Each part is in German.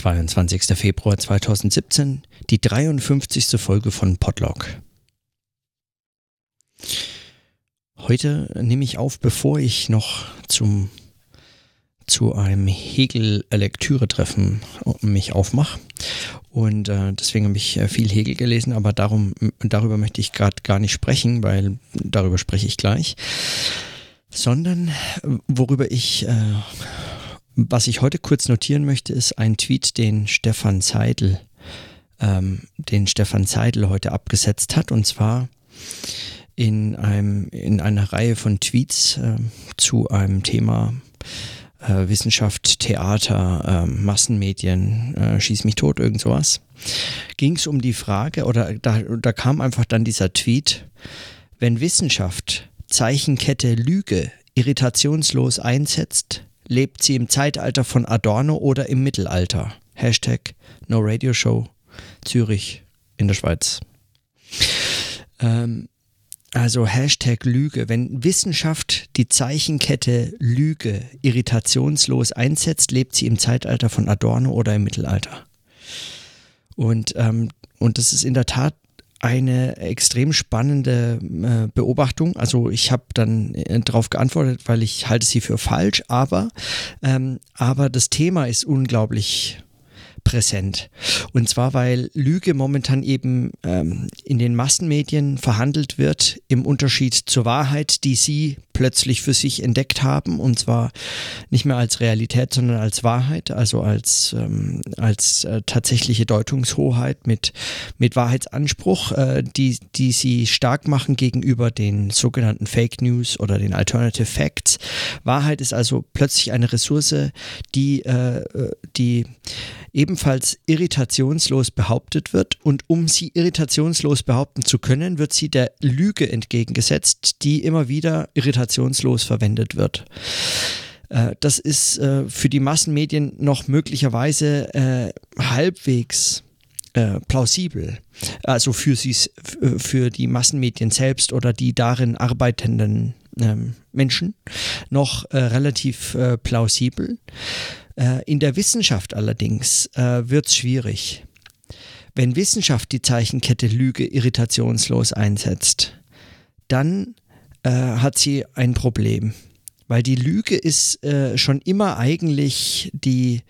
22. Februar 2017, die 53. Folge von Podlog. Heute nehme ich auf, bevor ich noch zum zu einem Hegel-Lektüre-Treffen mich aufmache. Und äh, deswegen habe ich äh, viel Hegel gelesen, aber darum, darüber möchte ich gerade gar nicht sprechen, weil darüber spreche ich gleich. Sondern worüber ich äh, was ich heute kurz notieren möchte, ist ein Tweet, den Stefan Zeidel, ähm, den Stefan Zeidel heute abgesetzt hat, und zwar in einem in einer Reihe von Tweets äh, zu einem Thema äh, Wissenschaft, Theater, äh, Massenmedien, äh, schieß mich tot, irgend sowas. Ging es um die Frage, oder da, da kam einfach dann dieser Tweet, wenn Wissenschaft Zeichenkette Lüge irritationslos einsetzt, lebt sie im Zeitalter von Adorno oder im Mittelalter. Hashtag No Radio Show Zürich in der Schweiz. Ähm, also Hashtag Lüge. Wenn Wissenschaft die Zeichenkette Lüge irritationslos einsetzt, lebt sie im Zeitalter von Adorno oder im Mittelalter. Und, ähm, und das ist in der Tat eine extrem spannende äh, Beobachtung. Also ich habe dann äh, darauf geantwortet, weil ich halte sie für falsch, aber, ähm, aber das Thema ist unglaublich präsent. Und zwar, weil Lüge momentan eben ähm, in den Massenmedien verhandelt wird, im Unterschied zur Wahrheit, die sie plötzlich für sich entdeckt haben. Und zwar nicht mehr als Realität, sondern als Wahrheit, also als, ähm, als äh, tatsächliche Deutungshoheit mit, mit Wahrheitsanspruch, äh, die, die sie stark machen gegenüber den sogenannten Fake News oder den Alternative Facts. Wahrheit ist also plötzlich eine Ressource, die, äh, die ebenfalls irritationslos behauptet wird. Und um sie irritationslos behaupten zu können, wird sie der Lüge entgegengesetzt, die immer wieder irritationslos verwendet wird. Äh, das ist äh, für die Massenmedien noch möglicherweise äh, halbwegs plausibel. Also für, sie, für die Massenmedien selbst oder die darin arbeitenden ähm, Menschen noch relativ plausibel. In der Wissenschaft allerdings wird es schwierig. Wenn Wissenschaft die Zeichenkette Lüge irritationslos einsetzt, dann äh, hat sie ein Problem. Weil die Lüge ist äh, schon immer eigentlich die,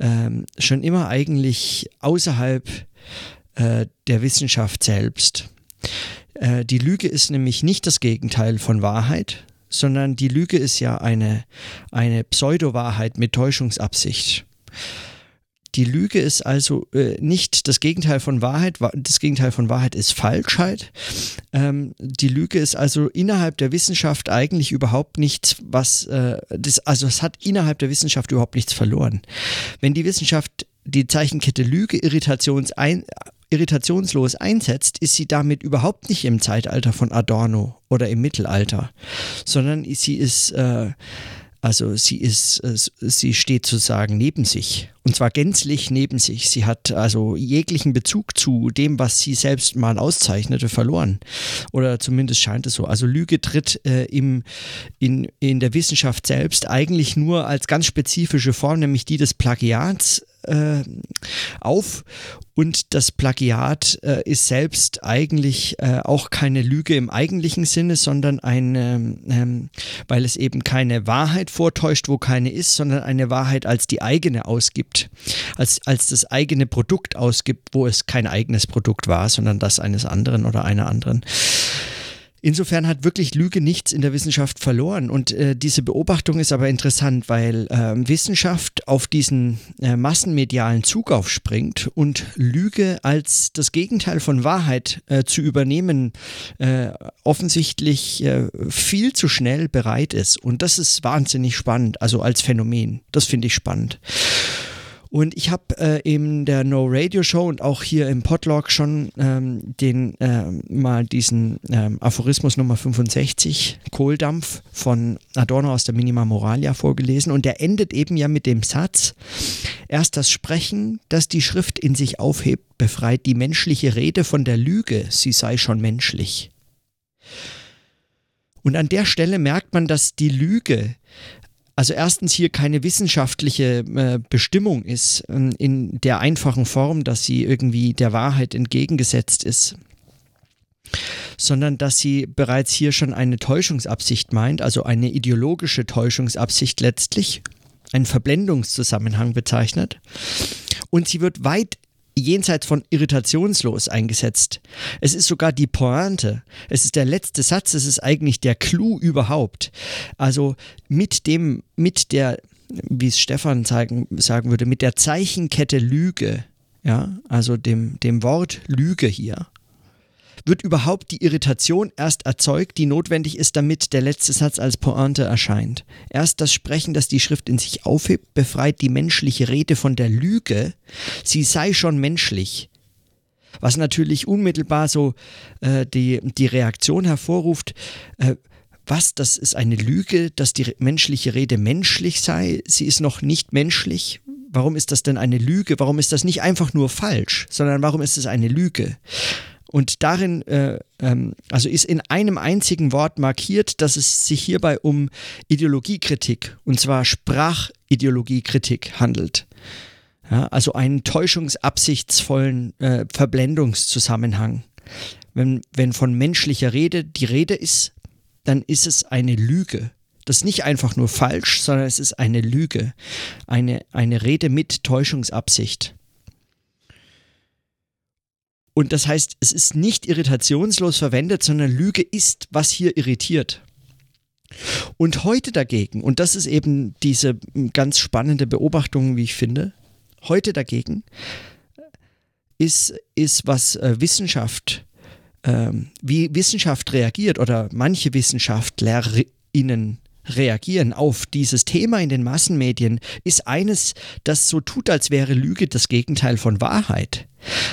ähm, schon immer eigentlich außerhalb äh, der Wissenschaft selbst. Äh, die Lüge ist nämlich nicht das Gegenteil von Wahrheit, sondern die Lüge ist ja eine, eine Pseudo-Wahrheit mit Täuschungsabsicht. Die Lüge ist also äh, nicht das Gegenteil von Wahrheit. Das Gegenteil von Wahrheit ist Falschheit. Ähm, die Lüge ist also innerhalb der Wissenschaft eigentlich überhaupt nichts, was, äh, das, also es hat innerhalb der Wissenschaft überhaupt nichts verloren. Wenn die Wissenschaft die Zeichenkette Lüge irritations ein, irritationslos einsetzt, ist sie damit überhaupt nicht im Zeitalter von Adorno oder im Mittelalter, sondern sie ist, äh, also sie ist, äh, sie steht sozusagen neben sich und zwar gänzlich neben sich. Sie hat also jeglichen Bezug zu dem, was sie selbst mal auszeichnete, verloren. Oder zumindest scheint es so. Also Lüge tritt äh, im, in, in der Wissenschaft selbst eigentlich nur als ganz spezifische Form, nämlich die des Plagiats äh, auf und das Plagiat äh, ist selbst eigentlich äh, auch keine Lüge im eigentlichen Sinne, sondern eine, ähm, weil es eben keine Wahrheit vortäuscht, wo keine ist, sondern eine Wahrheit als die eigene ausgibt, als, als das eigene Produkt ausgibt, wo es kein eigenes Produkt war, sondern das eines anderen oder einer anderen. Insofern hat wirklich Lüge nichts in der Wissenschaft verloren. Und äh, diese Beobachtung ist aber interessant, weil äh, Wissenschaft auf diesen äh, massenmedialen Zug aufspringt und Lüge als das Gegenteil von Wahrheit äh, zu übernehmen äh, offensichtlich äh, viel zu schnell bereit ist. Und das ist wahnsinnig spannend, also als Phänomen. Das finde ich spannend. Und ich habe äh, in der No Radio Show und auch hier im Podlog schon ähm, den äh, mal diesen ähm, Aphorismus Nummer 65, Kohldampf von Adorno aus der Minima Moralia vorgelesen. Und der endet eben ja mit dem Satz, erst das Sprechen, das die Schrift in sich aufhebt, befreit die menschliche Rede von der Lüge, sie sei schon menschlich. Und an der Stelle merkt man, dass die Lüge also erstens hier keine wissenschaftliche äh, Bestimmung ist, äh, in der einfachen Form, dass sie irgendwie der Wahrheit entgegengesetzt ist, sondern dass sie bereits hier schon eine Täuschungsabsicht meint, also eine ideologische Täuschungsabsicht letztlich, einen Verblendungszusammenhang bezeichnet. Und sie wird weit jenseits von irritationslos eingesetzt. Es ist sogar die Pointe. Es ist der letzte Satz, es ist eigentlich der Clou überhaupt. Also mit dem, mit der, wie es Stefan zeigen, sagen würde, mit der Zeichenkette Lüge, ja, also dem, dem Wort Lüge hier, wird überhaupt die Irritation erst erzeugt, die notwendig ist, damit der letzte Satz als Pointe erscheint. Erst das Sprechen, das die Schrift in sich aufhebt, befreit die menschliche Rede von der Lüge, sie sei schon menschlich. Was natürlich unmittelbar so äh, die, die Reaktion hervorruft, äh, was, das ist eine Lüge, dass die menschliche Rede menschlich sei, sie ist noch nicht menschlich. Warum ist das denn eine Lüge? Warum ist das nicht einfach nur falsch, sondern warum ist es eine Lüge? Und darin, äh, ähm, also ist in einem einzigen Wort markiert, dass es sich hierbei um Ideologiekritik, und zwar Sprachideologiekritik handelt. Ja, also einen täuschungsabsichtsvollen äh, Verblendungszusammenhang. Wenn, wenn von menschlicher Rede die Rede ist, dann ist es eine Lüge. Das ist nicht einfach nur falsch, sondern es ist eine Lüge. Eine, eine Rede mit Täuschungsabsicht. Und das heißt, es ist nicht irritationslos verwendet, sondern Lüge ist, was hier irritiert. Und heute dagegen, und das ist eben diese ganz spannende Beobachtung, wie ich finde, heute dagegen ist, ist was äh, Wissenschaft, äh, wie Wissenschaft reagiert oder manche WissenschaftlerInnen reagieren auf dieses Thema in den Massenmedien, ist eines, das so tut, als wäre Lüge das Gegenteil von Wahrheit.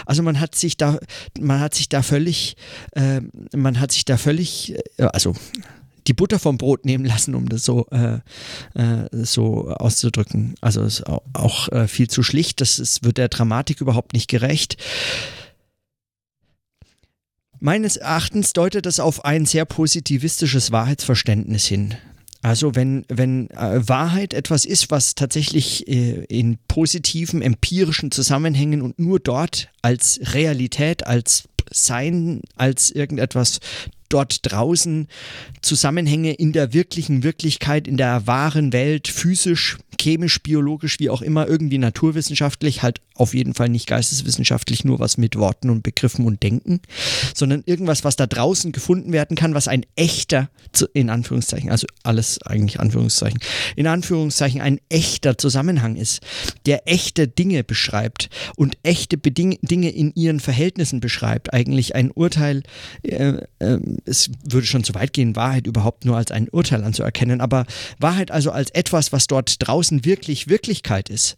Also man hat sich da, man hat sich da völlig, äh, man hat sich da völlig, äh, also die Butter vom Brot nehmen lassen, um das so, äh, äh, so auszudrücken. Also ist auch äh, viel zu schlicht, das ist, wird der Dramatik überhaupt nicht gerecht. Meines Erachtens deutet das auf ein sehr positivistisches Wahrheitsverständnis hin. Also wenn, wenn äh, Wahrheit etwas ist, was tatsächlich äh, in positiven, empirischen Zusammenhängen und nur dort als Realität, als Sein, als irgendetwas dort draußen Zusammenhänge in der wirklichen Wirklichkeit, in der wahren Welt, physisch, chemisch, biologisch, wie auch immer, irgendwie naturwissenschaftlich, halt auf jeden Fall nicht geisteswissenschaftlich, nur was mit Worten und Begriffen und Denken, sondern irgendwas, was da draußen gefunden werden kann, was ein echter, in Anführungszeichen, also alles eigentlich Anführungszeichen, in Anführungszeichen ein echter Zusammenhang ist, der echte Dinge beschreibt und echte Beding Dinge in ihren Verhältnissen beschreibt. Eigentlich ein Urteil, äh, äh, es würde schon zu weit gehen, Wahrheit überhaupt nur als ein Urteil anzuerkennen, aber Wahrheit also als etwas, was dort draußen wirklich Wirklichkeit ist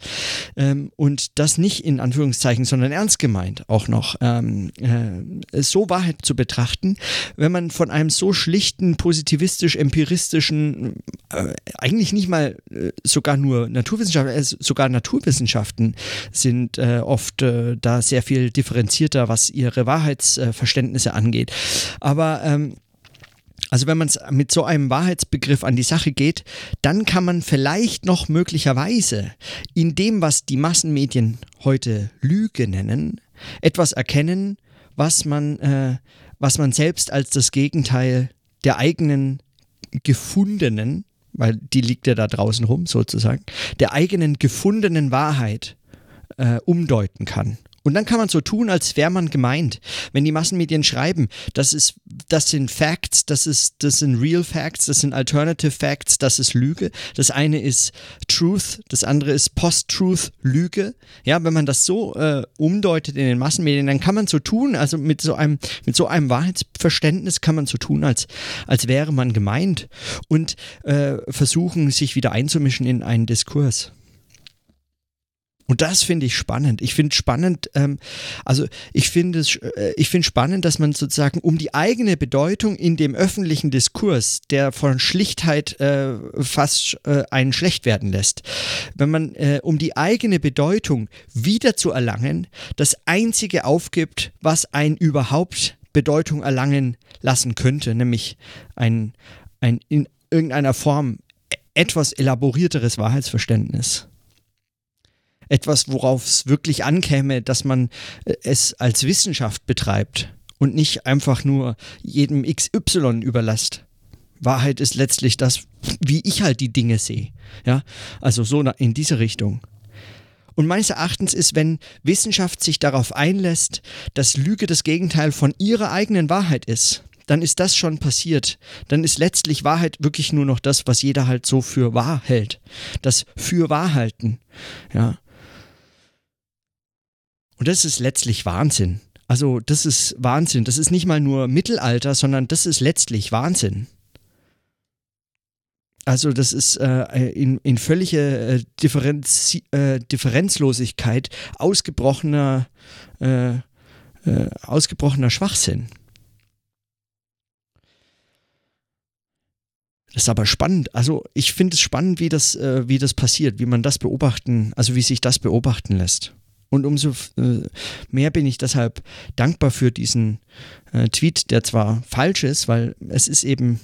ähm, und das nicht in Anführungszeichen, sondern ernst gemeint auch noch, ähm, äh, so Wahrheit zu betrachten, wenn man von einem so schlichten, positivistisch-empiristischen, äh, eigentlich nicht mal äh, sogar nur Naturwissenschaften, äh, sogar Naturwissenschaften sind äh, oft äh, da sehr viel differenzierter, was ihre Wahrheitsverständnisse angeht. Aber ähm, also wenn man mit so einem Wahrheitsbegriff an die Sache geht, dann kann man vielleicht noch möglicherweise in dem, was die Massenmedien heute Lüge nennen, etwas erkennen, was man, äh, was man selbst als das Gegenteil der eigenen gefundenen, weil die liegt ja da draußen rum sozusagen, der eigenen gefundenen Wahrheit äh, umdeuten kann. Und dann kann man so tun, als wäre man gemeint. Wenn die Massenmedien schreiben, das ist, das sind Facts, das ist, das sind Real Facts, das sind Alternative Facts, das ist Lüge. Das eine ist Truth, das andere ist Post-Truth, Lüge. Ja, wenn man das so äh, umdeutet in den Massenmedien, dann kann man so tun, also mit so einem, mit so einem Wahrheitsverständnis kann man so tun, als, als wäre man gemeint und äh, versuchen, sich wieder einzumischen in einen Diskurs. Und das finde ich spannend. Ich finde spannend, ähm, also ich finde es, äh, ich finde spannend, dass man sozusagen um die eigene Bedeutung in dem öffentlichen Diskurs, der von Schlichtheit äh, fast äh, einen schlecht werden lässt, wenn man äh, um die eigene Bedeutung wieder zu erlangen, das einzige aufgibt, was ein überhaupt Bedeutung erlangen lassen könnte, nämlich ein, ein in irgendeiner Form etwas elaborierteres Wahrheitsverständnis. Etwas, worauf es wirklich ankäme, dass man äh, es als Wissenschaft betreibt und nicht einfach nur jedem XY überlässt. Wahrheit ist letztlich das, wie ich halt die Dinge sehe. Ja, also so in diese Richtung. Und meines Erachtens ist, wenn Wissenschaft sich darauf einlässt, dass Lüge das Gegenteil von ihrer eigenen Wahrheit ist, dann ist das schon passiert. Dann ist letztlich Wahrheit wirklich nur noch das, was jeder halt so für wahr hält. Das für wahr halten. Ja. Und das ist letztlich Wahnsinn. Also, das ist Wahnsinn. Das ist nicht mal nur Mittelalter, sondern das ist letztlich Wahnsinn. Also das ist äh, in, in völlige äh, Differenz, äh, Differenzlosigkeit ausgebrochener, äh, äh, ausgebrochener Schwachsinn. Das ist aber spannend. Also ich finde es spannend, wie das, äh, wie das passiert, wie man das beobachten, also wie sich das beobachten lässt. Und umso äh, mehr bin ich deshalb dankbar für diesen äh, Tweet, der zwar falsch ist, weil es ist eben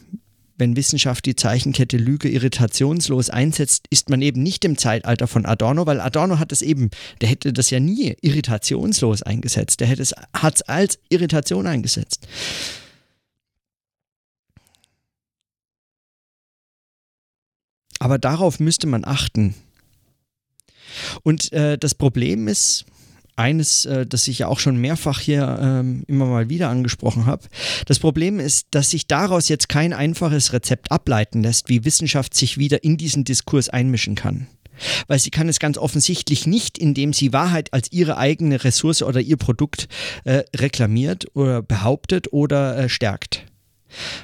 wenn Wissenschaft die Zeichenkette Lüge irritationslos einsetzt, ist man eben nicht im Zeitalter von Adorno, weil Adorno hat es eben, der hätte das ja nie irritationslos eingesetzt, der hätte es hat's als Irritation eingesetzt. Aber darauf müsste man achten. Und äh, das Problem ist, eines, äh, das ich ja auch schon mehrfach hier ähm, immer mal wieder angesprochen habe. Das Problem ist, dass sich daraus jetzt kein einfaches Rezept ableiten lässt, wie Wissenschaft sich wieder in diesen Diskurs einmischen kann. Weil sie kann es ganz offensichtlich nicht, indem sie Wahrheit als ihre eigene Ressource oder ihr Produkt äh, reklamiert oder behauptet oder äh, stärkt.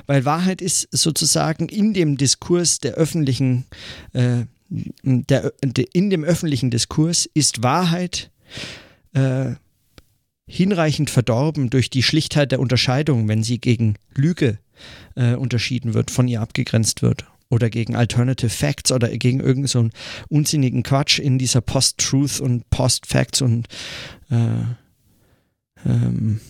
Weil Wahrheit ist sozusagen in dem Diskurs der öffentlichen, äh, der, in dem öffentlichen Diskurs ist Wahrheit äh, hinreichend verdorben durch die Schlichtheit der Unterscheidung, wenn sie gegen Lüge äh, unterschieden wird, von ihr abgegrenzt wird. Oder gegen Alternative Facts oder gegen irgendeinen so unsinnigen Quatsch in dieser Post-Truth und Post-Facts und äh, ähm,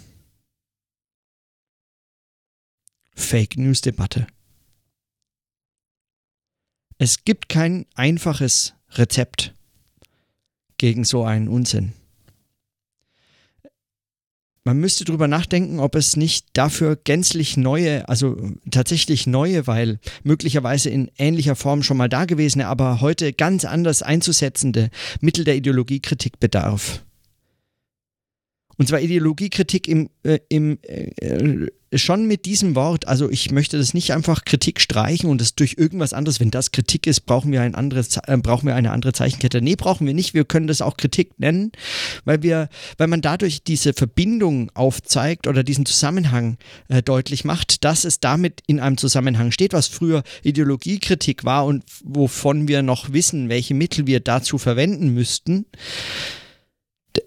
Fake News-Debatte. Es gibt kein einfaches Rezept gegen so einen Unsinn man müsste drüber nachdenken, ob es nicht dafür gänzlich neue, also tatsächlich neue, weil möglicherweise in ähnlicher Form schon mal da gewesene, aber heute ganz anders einzusetzende Mittel der Ideologiekritik bedarf. Und zwar Ideologiekritik im, äh, im äh, schon mit diesem Wort, also ich möchte das nicht einfach Kritik streichen und es durch irgendwas anderes, wenn das Kritik ist, brauchen wir ein anderes, äh, brauchen wir eine andere Zeichenkette. Nee, brauchen wir nicht. Wir können das auch Kritik nennen, weil wir, weil man dadurch diese Verbindung aufzeigt oder diesen Zusammenhang äh, deutlich macht, dass es damit in einem Zusammenhang steht, was früher Ideologiekritik war und wovon wir noch wissen, welche Mittel wir dazu verwenden müssten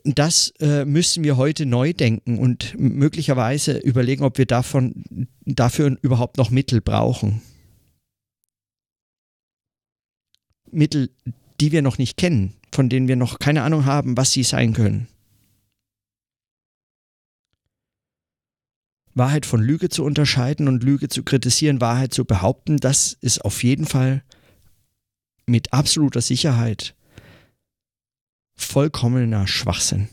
das äh, müssen wir heute neu denken und möglicherweise überlegen, ob wir davon, dafür überhaupt noch Mittel brauchen. Mittel, die wir noch nicht kennen, von denen wir noch keine Ahnung haben, was sie sein können. Wahrheit von Lüge zu unterscheiden und Lüge zu kritisieren, Wahrheit zu behaupten, das ist auf jeden Fall mit absoluter Sicherheit vollkommener Schwachsinn.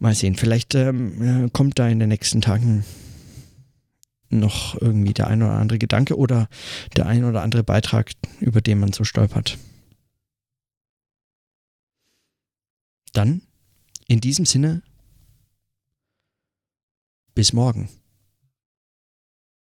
Mal sehen, vielleicht ähm, kommt da in den nächsten Tagen noch irgendwie der ein oder andere Gedanke oder der ein oder andere Beitrag, über den man so stolpert. Dann, in diesem Sinne, bis morgen.